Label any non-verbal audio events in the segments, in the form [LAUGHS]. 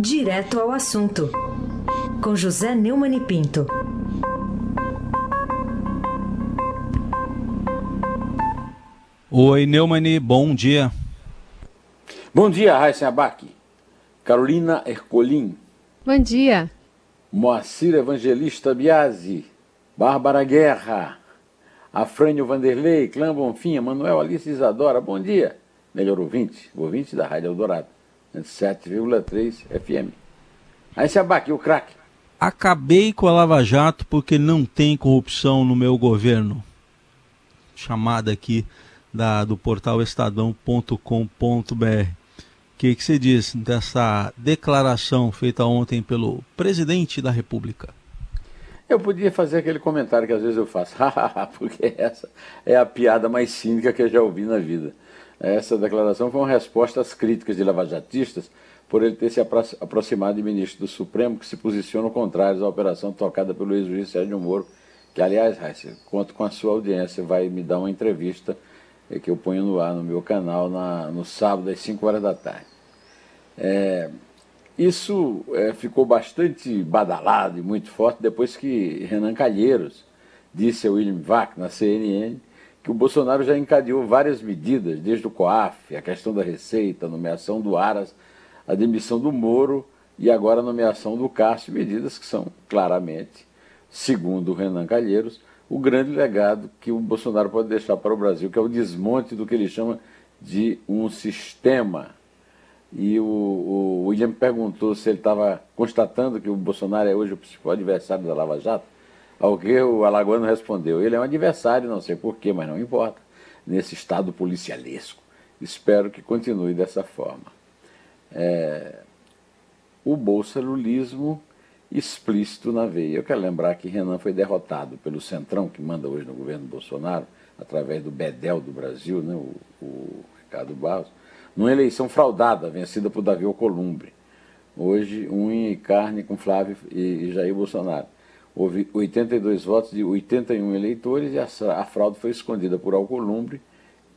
Direto ao assunto, com José Neumann e Pinto. Oi, Neumani, bom dia. Bom dia, Raíssa Abac. Carolina Ercolim. Bom dia. Moacir Evangelista Biasi. Bárbara Guerra. Afrânio Vanderlei, Clã Bonfim, Manuel Alice Isadora. Bom dia. Melhor ouvinte, ouvinte da Rádio Eldorado. 7,3 FM. Aí se abaque, o craque. Acabei com a Lava Jato porque não tem corrupção no meu governo. Chamada aqui da, do portal estadão.com.br. O que, que você diz dessa declaração feita ontem pelo presidente da República? Eu podia fazer aquele comentário que às vezes eu faço, [LAUGHS] porque essa é a piada mais cínica que eu já ouvi na vida. Essa declaração foi uma resposta às críticas de lavajatistas por ele ter se aproximado de ministro do Supremo que se posicionam contrários à operação tocada pelo ex-juiz Sérgio Moro, que, aliás, Raíssa, conto com a sua audiência, vai me dar uma entrevista eh, que eu ponho no ar no meu canal na, no sábado às 5 horas da tarde. É, isso é, ficou bastante badalado e muito forte depois que Renan Calheiros disse a William Vac na CNN que o Bolsonaro já encadeou várias medidas, desde o COAF, a questão da receita, a nomeação do Aras, a demissão do Moro e agora a nomeação do Cássio, medidas que são claramente, segundo o Renan Calheiros, o grande legado que o Bolsonaro pode deixar para o Brasil, que é o desmonte do que ele chama de um sistema. E o, o William perguntou se ele estava constatando que o Bolsonaro é hoje o principal adversário da Lava Jato. Ao que o Alagoano respondeu: ele é um adversário, não sei porquê, mas não importa, nesse estado policialesco. Espero que continue dessa forma. É, o bolsalulismo explícito na veia. Eu quero lembrar que Renan foi derrotado pelo Centrão, que manda hoje no governo Bolsonaro, através do Bedel do Brasil, né, o, o Ricardo Barros, numa eleição fraudada, vencida por Davi Alcolumbre. Hoje, unha e carne com Flávio e Jair Bolsonaro. Houve 82 votos de 81 eleitores e a, a fraude foi escondida por Alcolumbre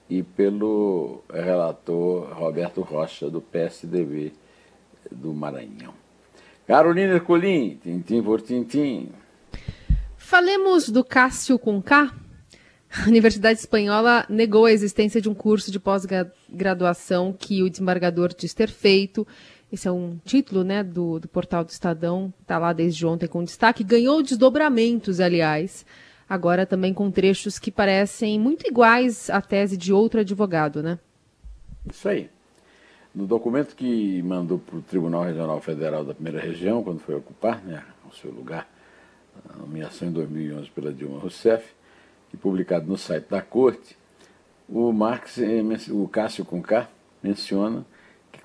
e pelo relator Roberto Rocha, do PSDB do Maranhão. Carolina Ercolim, tintim por tintim. Falemos do Cássio com K. A Universidade Espanhola negou a existência de um curso de pós-graduação que o desembargador diz ter feito esse é um título né, do, do portal do Estadão, está lá desde ontem com destaque. Ganhou desdobramentos, aliás, agora também com trechos que parecem muito iguais à tese de outro advogado, né? Isso aí. No documento que mandou para o Tribunal Regional Federal da Primeira Região, quando foi ocupar né, o seu lugar, a nomeação em 2011 pela Dilma Rousseff, e publicado no site da Corte, o Marx, eh, o Cássio Conká, menciona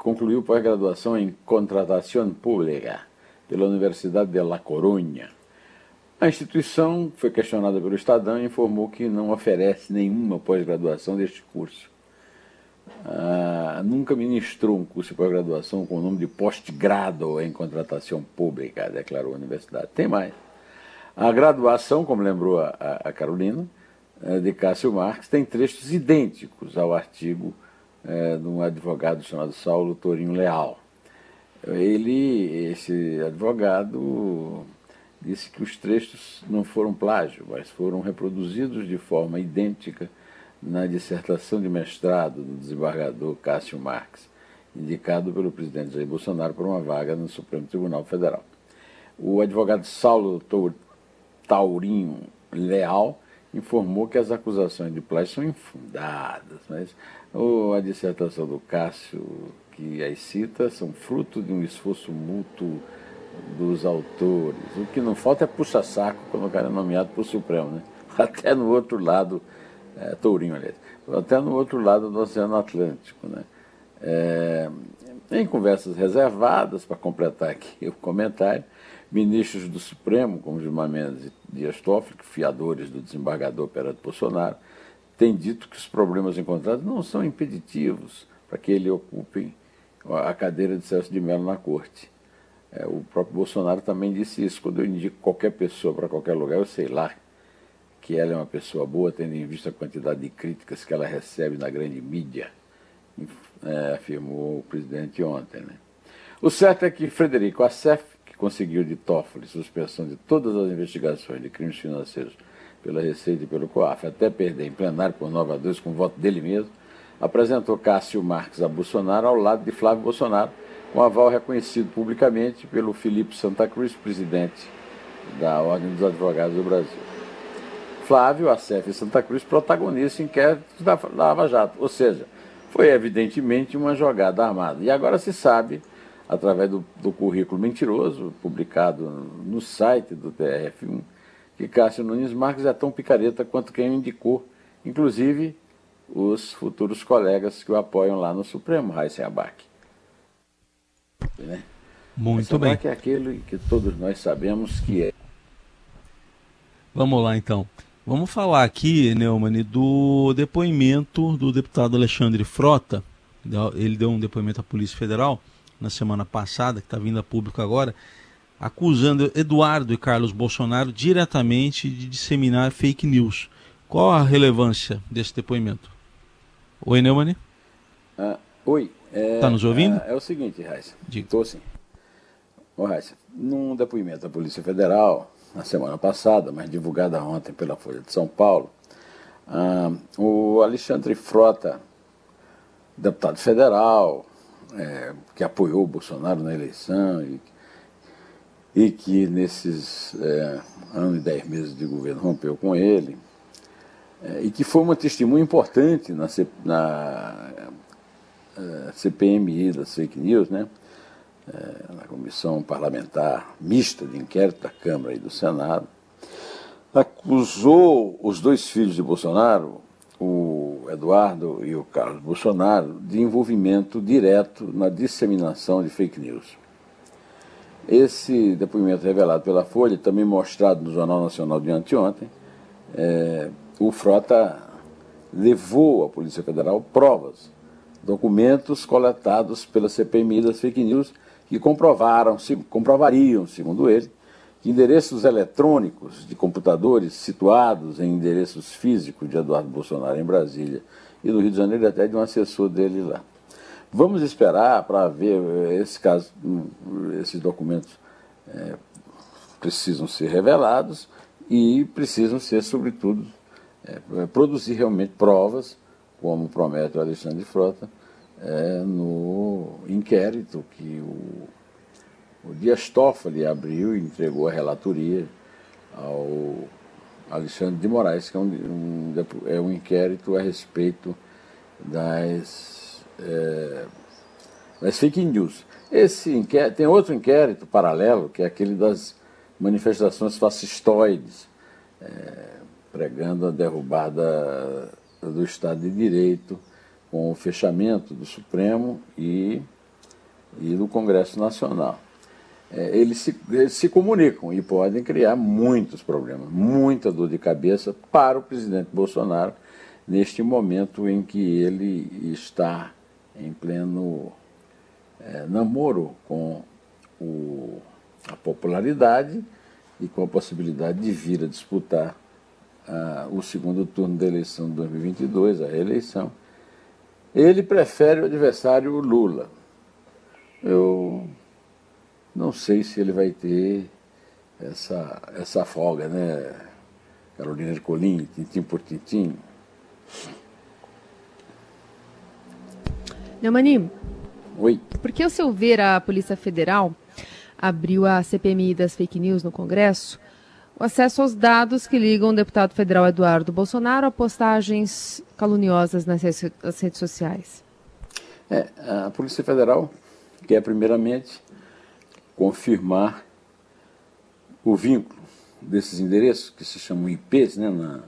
concluiu pós-graduação em Contratação Pública pela Universidade de La Coruña. A instituição foi questionada pelo Estadão e informou que não oferece nenhuma pós-graduação deste curso. Ah, nunca ministrou um curso de pós-graduação com o nome de pós-grado em contratação pública, declarou a universidade. Tem mais. A graduação, como lembrou a, a Carolina, eh, de Cássio Marques, tem trechos idênticos ao artigo é, de um advogado chamado Saulo Torinho Leal. Ele, esse advogado, disse que os trechos não foram plágio, mas foram reproduzidos de forma idêntica na dissertação de mestrado do desembargador Cássio Marques, indicado pelo presidente Jair Bolsonaro por uma vaga no Supremo Tribunal Federal. O advogado Saulo Taurinho Leal informou que as acusações de plágio são infundadas, mas a dissertação do Cássio, que as cita, são fruto de um esforço mútuo dos autores. O que não falta é puxa-saco quando o cara é nomeado para o Supremo, né? [LAUGHS] Até no outro lado, é, Tourinho, aliás, até no outro lado do Oceano Atlântico, né? É, em conversas reservadas, para completar aqui [LAUGHS] o comentário, ministros do Supremo, como Gilmar Mendes e Dias Toffoli, fiadores do desembargador Perante Bolsonaro, têm dito que os problemas encontrados não são impeditivos para que ele ocupe a cadeira de Celso de Mello na corte. É, o próprio Bolsonaro também disse isso. Quando eu indico qualquer pessoa para qualquer lugar, eu sei lá que ela é uma pessoa boa, tendo em vista a quantidade de críticas que ela recebe na grande mídia, é, afirmou o presidente ontem. Né? O certo é que Frederico Assef, que conseguiu de Toffoli suspensão de todas as investigações de crimes financeiros pela Receita e pelo COAF, até perder em plenário por 9 a 2 com voto dele mesmo, apresentou Cássio Marques a Bolsonaro ao lado de Flávio Bolsonaro, com aval reconhecido publicamente pelo Felipe Santa Cruz, presidente da Ordem dos Advogados do Brasil. Flávio, Acef e Santa Cruz protagonizam inquéritos da Lava Jato, ou seja, foi evidentemente uma jogada armada. E agora se sabe, através do, do currículo mentiroso publicado no site do TRF1, que Cássio Nunes Marques é tão picareta quanto quem o indicou, inclusive os futuros colegas que o apoiam lá no Supremo, Raíssa Abac. Né? Muito bem. é aquele que todos nós sabemos que é. Vamos lá então. Vamos falar aqui, Neumann, do depoimento do deputado Alexandre Frota. Ele deu um depoimento à Polícia Federal na semana passada, que está vindo a público agora, acusando Eduardo e Carlos Bolsonaro diretamente de disseminar fake news. Qual a relevância desse depoimento? Oi, Neumann? Ah, oi. Está é, tá nos ouvindo? É, é o seguinte, Raíssa. Estou sim. Ô, Raíssa, num depoimento da Polícia Federal, na semana passada, mas divulgada ontem pela Folha de São Paulo, ah, o Alexandre Frota, deputado federal, é, que apoiou o Bolsonaro na eleição e, e que nesses é, ano e dez meses de governo rompeu com ele, é, e que foi uma testemunha importante na, C, na é, CPMI das fake news, né? É, na comissão parlamentar mista de inquérito da Câmara e do Senado, acusou os dois filhos de Bolsonaro, o Eduardo e o Carlos Bolsonaro, de envolvimento direto na disseminação de fake news. Esse depoimento revelado pela Folha, também mostrado no Jornal Nacional de anteontem, é, o Frota levou à Polícia Federal provas, documentos coletados pela CPMI das fake news que comprovaram, comprovariam, segundo ele, que endereços eletrônicos de computadores situados em endereços físicos de Eduardo Bolsonaro em Brasília e no Rio de Janeiro até de um assessor dele lá. Vamos esperar para ver eh, esse caso, hum, esses documentos é, precisam ser revelados e precisam ser, sobretudo, é, produzir realmente provas, como promete o Alexandre Frota, é, no inquérito que o, o Dias Toffoli abriu e entregou a relatoria ao Alexandre de Moraes, que é um, um é um inquérito a respeito das, é, das fake news. Esse inquérito, tem outro inquérito paralelo, que é aquele das manifestações fascistoides, é, pregando a derrubada do Estado de Direito, com o fechamento do Supremo e, e do Congresso Nacional. É, eles, se, eles se comunicam e podem criar muitos problemas, muita dor de cabeça para o presidente Bolsonaro neste momento em que ele está em pleno é, namoro com o, a popularidade e com a possibilidade de vir a disputar o segundo turno da eleição de 2022, a reeleição ele prefere o adversário Lula. Eu não sei se ele vai ter essa, essa folga, né? Carolina de Colim, tintim por tintim. Neumani, Oi. por que, ao seu ver, a Polícia Federal abriu a CPMI das fake news no Congresso o acesso aos dados que ligam o deputado federal Eduardo Bolsonaro a postagens caluniosas nas redes sociais. É, a Polícia Federal quer, primeiramente, confirmar o vínculo desses endereços, que se chamam IPs, né, na,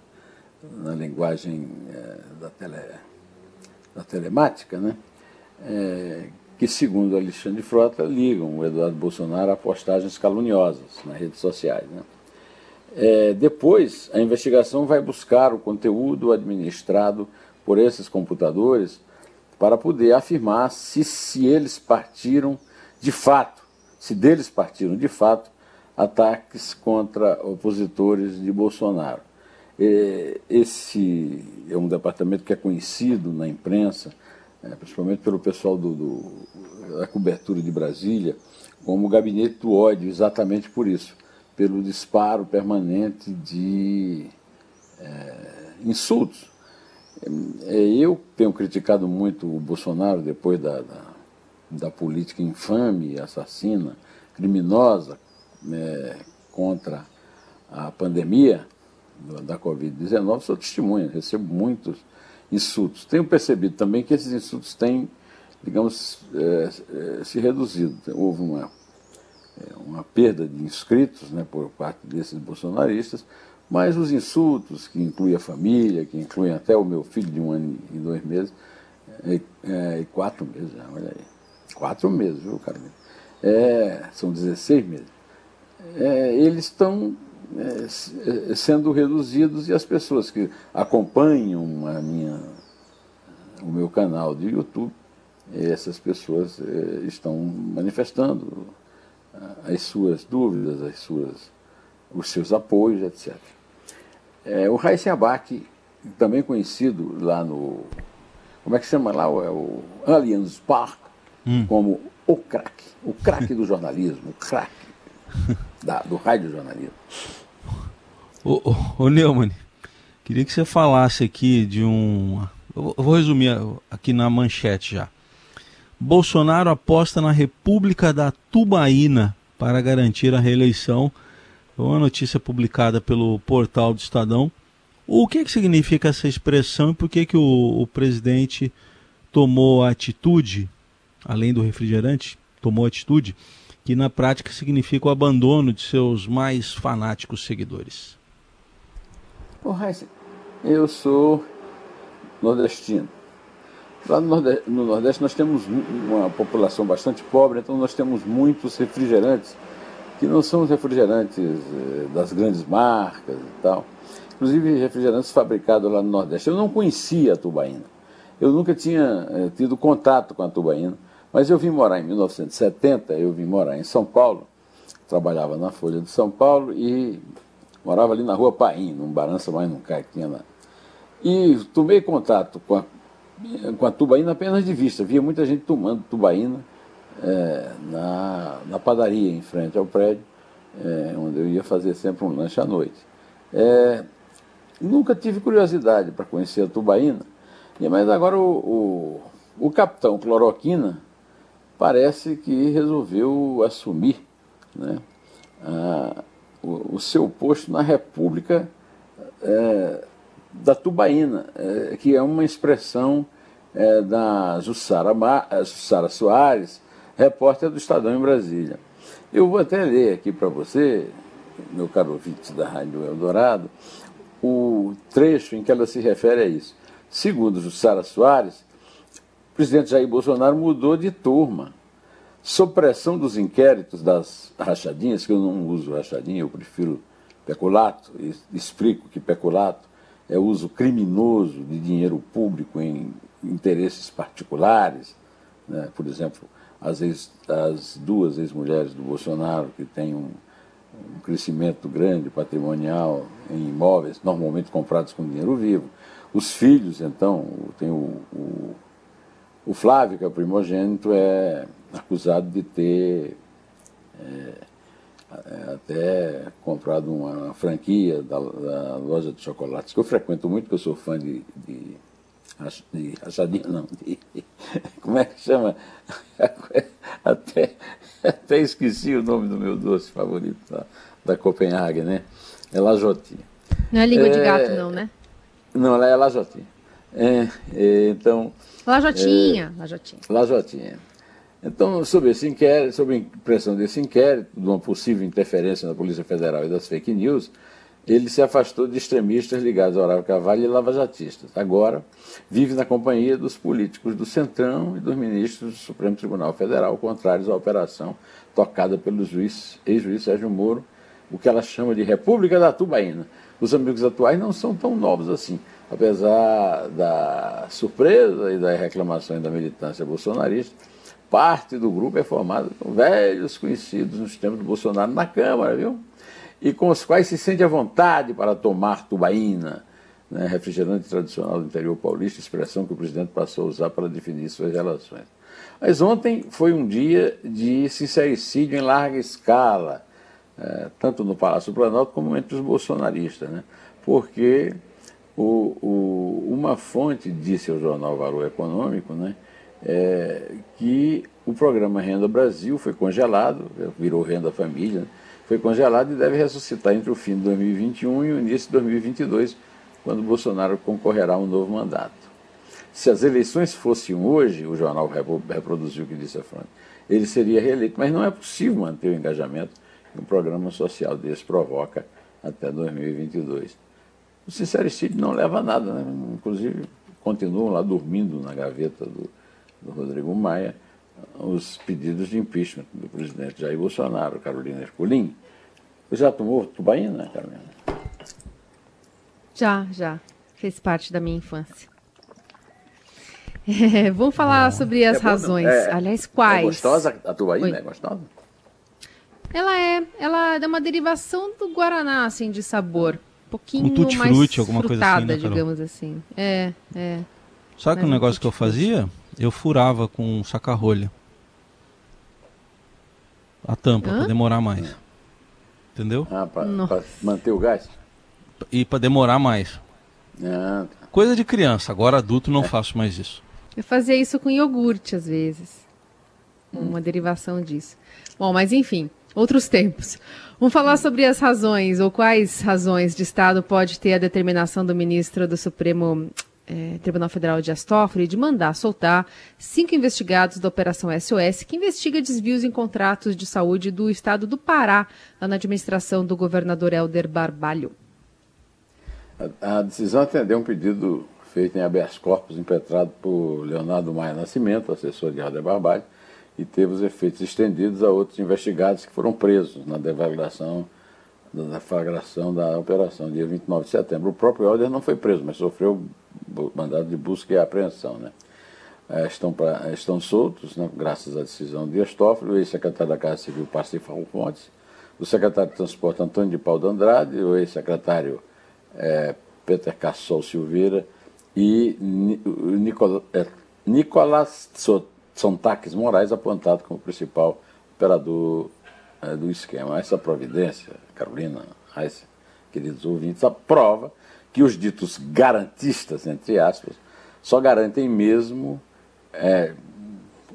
na linguagem é, da, tele, da telemática, né, é, que, segundo Alexandre Frota, ligam o Eduardo Bolsonaro a postagens caluniosas nas redes sociais. Né. É, depois, a investigação vai buscar o conteúdo administrado por esses computadores para poder afirmar se, se eles partiram de fato, se deles partiram de fato ataques contra opositores de Bolsonaro. Esse é um departamento que é conhecido na imprensa, é, principalmente pelo pessoal do, do da cobertura de Brasília como o gabinete do ódio, exatamente por isso, pelo disparo permanente de é, insultos. Eu tenho criticado muito o Bolsonaro depois da, da, da política infame, assassina, criminosa é, contra a pandemia da Covid-19, sou testemunha, recebo muitos insultos. Tenho percebido também que esses insultos têm, digamos, é, é, se reduzido. Houve uma, é, uma perda de inscritos né, por parte desses bolsonaristas, mas os insultos, que incluem a família, que incluem até o meu filho de um ano e dois meses, e, é, quatro meses olha aí. Quatro meses, viu, Carmen? É, são 16 meses. É, eles estão é, sendo reduzidos e as pessoas que acompanham a minha, o meu canal de YouTube, essas pessoas é, estão manifestando as suas dúvidas, as suas, os seus apoios, etc. É, o Raíssen Abac, também conhecido lá no. Como é que chama lá? É o Allianz Park, hum. como o craque, o craque do jornalismo, o craque do rádio jornalismo. Ô, ô, ô Neumann, queria que você falasse aqui de um. Eu vou resumir aqui na manchete já. Bolsonaro aposta na República da Tubaína para garantir a reeleição. É uma notícia publicada pelo portal do Estadão. O que, que significa essa expressão e por que, que o, o presidente tomou a atitude, além do refrigerante, tomou atitude, que na prática significa o abandono de seus mais fanáticos seguidores? Oh, eu sou nordestino. Lá no Nordeste, no Nordeste nós temos uma população bastante pobre, então nós temos muitos refrigerantes, que não são os refrigerantes eh, das grandes marcas e tal. Inclusive refrigerantes fabricados lá no Nordeste. Eu não conhecia a tubaína. Eu nunca tinha eh, tido contato com a tubaína, mas eu vim morar em 1970, eu vim morar em São Paulo, trabalhava na Folha de São Paulo e morava ali na rua Paim, num Barança, mas num cai que tinha lá. E tomei contato com a, com a tubaína apenas de vista. Via muita gente tomando tubaína é, na, na padaria em frente ao prédio, é, onde eu ia fazer sempre um lanche à noite. É, nunca tive curiosidade para conhecer a tubaína, mas agora o, o, o capitão Cloroquina parece que resolveu assumir né, a, o, o seu posto na República é, da Tubaína, é, que é uma expressão é, da Jussara, é, Jussara Soares, repórter do Estadão em Brasília. Eu vou até ler aqui para você, meu caro ouvinte da Rádio Eldorado, o trecho em que ela se refere a isso. Segundo Jussara Soares, presidente Jair Bolsonaro mudou de turma Sob pressão dos inquéritos das rachadinhas, que eu não uso rachadinha, eu prefiro peculato, e explico que peculato é uso criminoso de dinheiro público em interesses particulares, né? por exemplo, as, ex, as duas ex-mulheres do Bolsonaro que têm um, um crescimento grande patrimonial em imóveis, normalmente comprados com dinheiro vivo. Os filhos, então, tem o, o, o Flávio, que é o primogênito, é acusado de ter é, é, até comprado uma franquia da, da, loja de chocolates, que eu frequento muito, porque eu sou fã de, de, de rachadinha, não, de, [LAUGHS] como é que chama? [LAUGHS] Até, até esqueci o nome do meu doce favorito da, da Copenhague, né? É lajotinha. Não é língua é, de gato, não, né? Não, ela é lajotinha. É, é, então... Lajotinha, é, lajotinha. Lajotinha. Então, sobre esse inquérito, sobre a impressão desse inquérito, de uma possível interferência na Polícia Federal e das fake news, ele se afastou de extremistas ligados ao Olavo Carvalho e lavajatistas. Agora, vive na companhia dos políticos do Centrão e dos ministros do Supremo Tribunal Federal, contrários à operação tocada pelo juiz, ex-juiz Sérgio Moro, o que ela chama de República da Tubaína. Os amigos atuais não são tão novos assim. Apesar da surpresa e das reclamações da militância bolsonarista, parte do grupo é formada por velhos conhecidos nos tempos do Bolsonaro na Câmara, viu? E com os quais se sente à vontade para tomar tubaína, né, refrigerante tradicional do interior paulista, expressão que o presidente passou a usar para definir suas relações. Mas ontem foi um dia de sincericídio em larga escala, é, tanto no Palácio do Planalto como entre os bolsonaristas, né? porque o, o, uma fonte disse ao jornal Valor Econômico né, é, que o programa Renda Brasil foi congelado, virou Renda Família, foi congelado e deve ressuscitar entre o fim de 2021 e o início de 2022, quando Bolsonaro concorrerá a um novo mandato. Se as eleições fossem hoje, o jornal reproduziu o que disse a fonte, ele seria reeleito, mas não é possível manter o engajamento que um programa social desse provoca até 2022. O sincericídio não leva a nada, né? inclusive continuam lá dormindo na gaveta do, do Rodrigo Maia os pedidos de impeachment do presidente Jair Bolsonaro, Carolina Ercolim. Você já tomou tubaína, Carolina? Já, já. Fez parte da minha infância. [LAUGHS] É, vamos falar sobre as é razões. É, Aliás, quais? É gostosa a tubaína? É gostosa? Ela é, ela é uma derivação do guaraná, assim, de sabor. Um pouquinho um tutti mais frutti, alguma coisa assim, né, digamos assim. É, é. Sabe que um negócio que eu fazia? Eu furava com saca-rolha. A tampa, para demorar mais. Entendeu? Ah, para manter o gás? E para demorar mais. Ah, tá. Coisa de criança, agora adulto não é. faço mais isso. Eu fazia isso com iogurte às vezes. Uma derivação disso. Bom, mas enfim, outros tempos. Vamos falar sobre as razões, ou quais razões de Estado pode ter a determinação do ministro do Supremo é, Tribunal Federal de Astófoli de mandar soltar cinco investigados da Operação SOS, que investiga desvios em contratos de saúde do Estado do Pará, na administração do governador Helder Barbalho. A, a decisão atendeu um pedido feito em habeas corpus impetrado por Leonardo Maia Nascimento, assessor de Helder Barbalho, e teve os efeitos estendidos a outros investigados que foram presos na deflagração, na deflagração da operação, dia 29 de setembro. O próprio Helder não foi preso, mas sofreu mandado de busca e apreensão. Né? É, estão, pra, estão soltos, né, graças à decisão de Estófilo, o ex-secretário da Casa Civil, Parsifal Fontes, o secretário de Transporte, Antônio de Paulo de Andrade, o ex-secretário é, Peter Cassol Silveira e Nicolas, é, Nicolas Sontaques Moraes, apontado como principal operador é, do esquema. Essa providência, Carolina, Reis, queridos ouvintes, aprova que os ditos garantistas, entre aspas, só garantem mesmo é,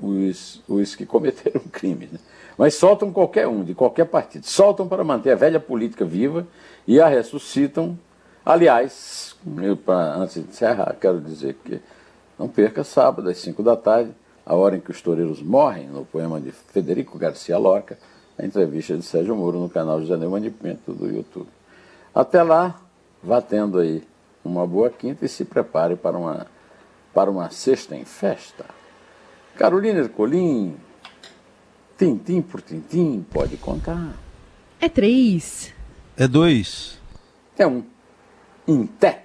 os, os que cometeram crime. Né? Mas soltam qualquer um, de qualquer partido. Soltam para manter a velha política viva e a ressuscitam. Aliás, eu, pra, antes de encerrar, quero dizer que não perca sábado, às 5 da tarde, a hora em que os toureiros morrem, no poema de Federico Garcia Lorca, a entrevista de Sérgio Moro no canal José Neumann de Pinto do YouTube. Até lá, vá tendo aí uma boa quinta e se prepare para uma, para uma sexta em festa. Carolina Ercolim, tintim por tintim, pode contar. É três. É dois. É um. Em té.